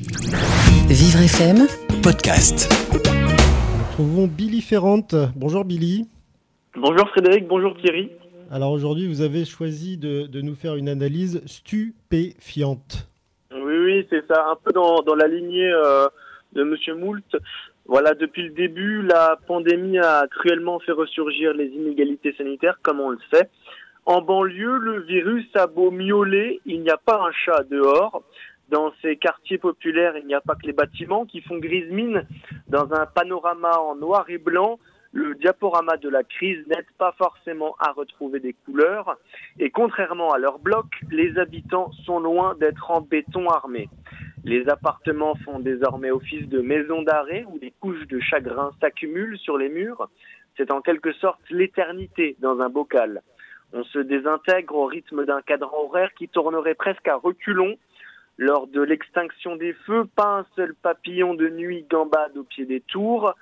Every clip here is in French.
Vivre FM, podcast. Nous trouvons Billy Ferrante. Bonjour Billy. Bonjour Frédéric, bonjour Thierry. Alors aujourd'hui, vous avez choisi de, de nous faire une analyse stupéfiante. Oui, oui, c'est ça, un peu dans, dans la lignée euh, de Monsieur Moult. Voilà, depuis le début, la pandémie a cruellement fait ressurgir les inégalités sanitaires, comme on le sait. En banlieue, le virus a beau miauler, il n'y a pas un chat dehors. Dans ces quartiers populaires, il n'y a pas que les bâtiments qui font grise mine. Dans un panorama en noir et blanc, le diaporama de la crise n'aide pas forcément à retrouver des couleurs. Et contrairement à leur bloc, les habitants sont loin d'être en béton armé. Les appartements font désormais office de maison d'arrêt où des couches de chagrin s'accumulent sur les murs. C'est en quelque sorte l'éternité dans un bocal. On se désintègre au rythme d'un cadran horaire qui tournerait presque à reculons lors de l'extinction des feux, pas un seul papillon de nuit gambade au pied des tours.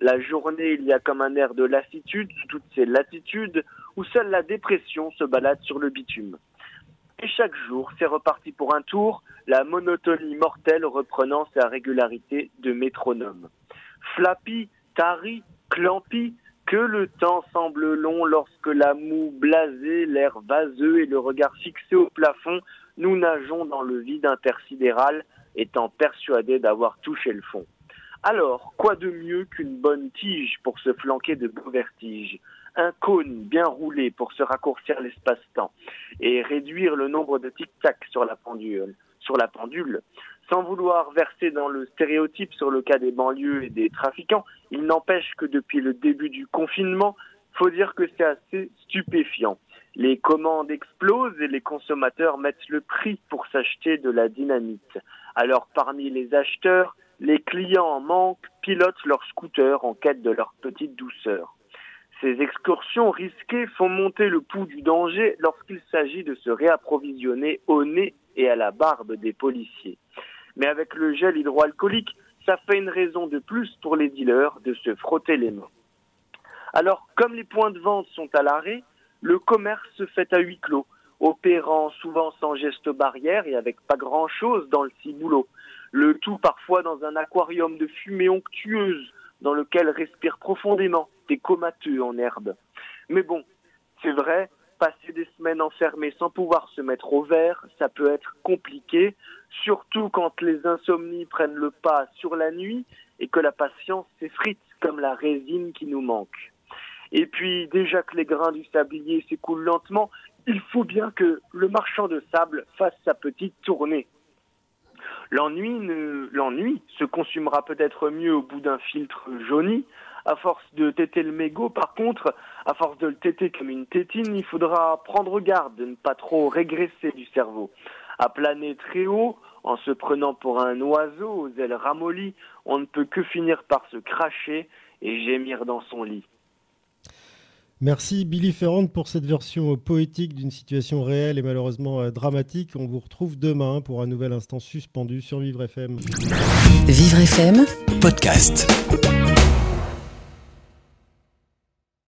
La journée, il y a comme un air de lassitude toutes ces latitudes où seule la dépression se balade sur le bitume. Et chaque jour, c'est reparti pour un tour, la monotonie mortelle reprenant sa régularité de métronome. Flappy, tari, clampi, que le temps semble long lorsque la moue blasée, l'air vaseux et le regard fixé au plafond nous nageons dans le vide intersidéral, étant persuadés d'avoir touché le fond. Alors, quoi de mieux qu'une bonne tige pour se flanquer de beaux vertiges? Un cône bien roulé pour se raccourcir l'espace-temps et réduire le nombre de tic-tac sur la pendule. Sur la pendule. Sans vouloir verser dans le stéréotype sur le cas des banlieues et des trafiquants, il n'empêche que depuis le début du confinement, faut dire que c'est assez stupéfiant. Les commandes explosent et les consommateurs mettent le prix pour s'acheter de la dynamite. Alors parmi les acheteurs, les clients en manque pilotent leur scooter en quête de leur petite douceur. Ces excursions risquées font monter le pouls du danger lorsqu'il s'agit de se réapprovisionner au nez et à la barbe des policiers. Mais avec le gel hydroalcoolique, ça fait une raison de plus pour les dealers de se frotter les mains. Alors, comme les points de vente sont à l'arrêt, le commerce se fait à huis clos, opérant souvent sans geste barrière et avec pas grand-chose dans le ciboulot. Le tout parfois dans un aquarium de fumée onctueuse dans lequel respirent profondément des comateux en herbe. Mais bon, c'est vrai, passer des semaines enfermées sans pouvoir se mettre au vert, ça peut être compliqué, surtout quand les insomnies prennent le pas sur la nuit et que la patience s'effrite comme la résine qui nous manque. Et puis, déjà que les grains du sablier s'écoulent lentement, il faut bien que le marchand de sable fasse sa petite tournée. L'ennui, l'ennui se consumera peut-être mieux au bout d'un filtre jauni. À force de téter le mégot, par contre, à force de le téter comme une tétine, il faudra prendre garde de ne pas trop régresser du cerveau. À planer très haut, en se prenant pour un oiseau aux ailes ramollies, on ne peut que finir par se cracher et gémir dans son lit. Merci Billy Ferrand pour cette version poétique d'une situation réelle et malheureusement euh, dramatique. On vous retrouve demain pour un nouvel instant suspendu sur Vivre FM. Vivre FM, podcast.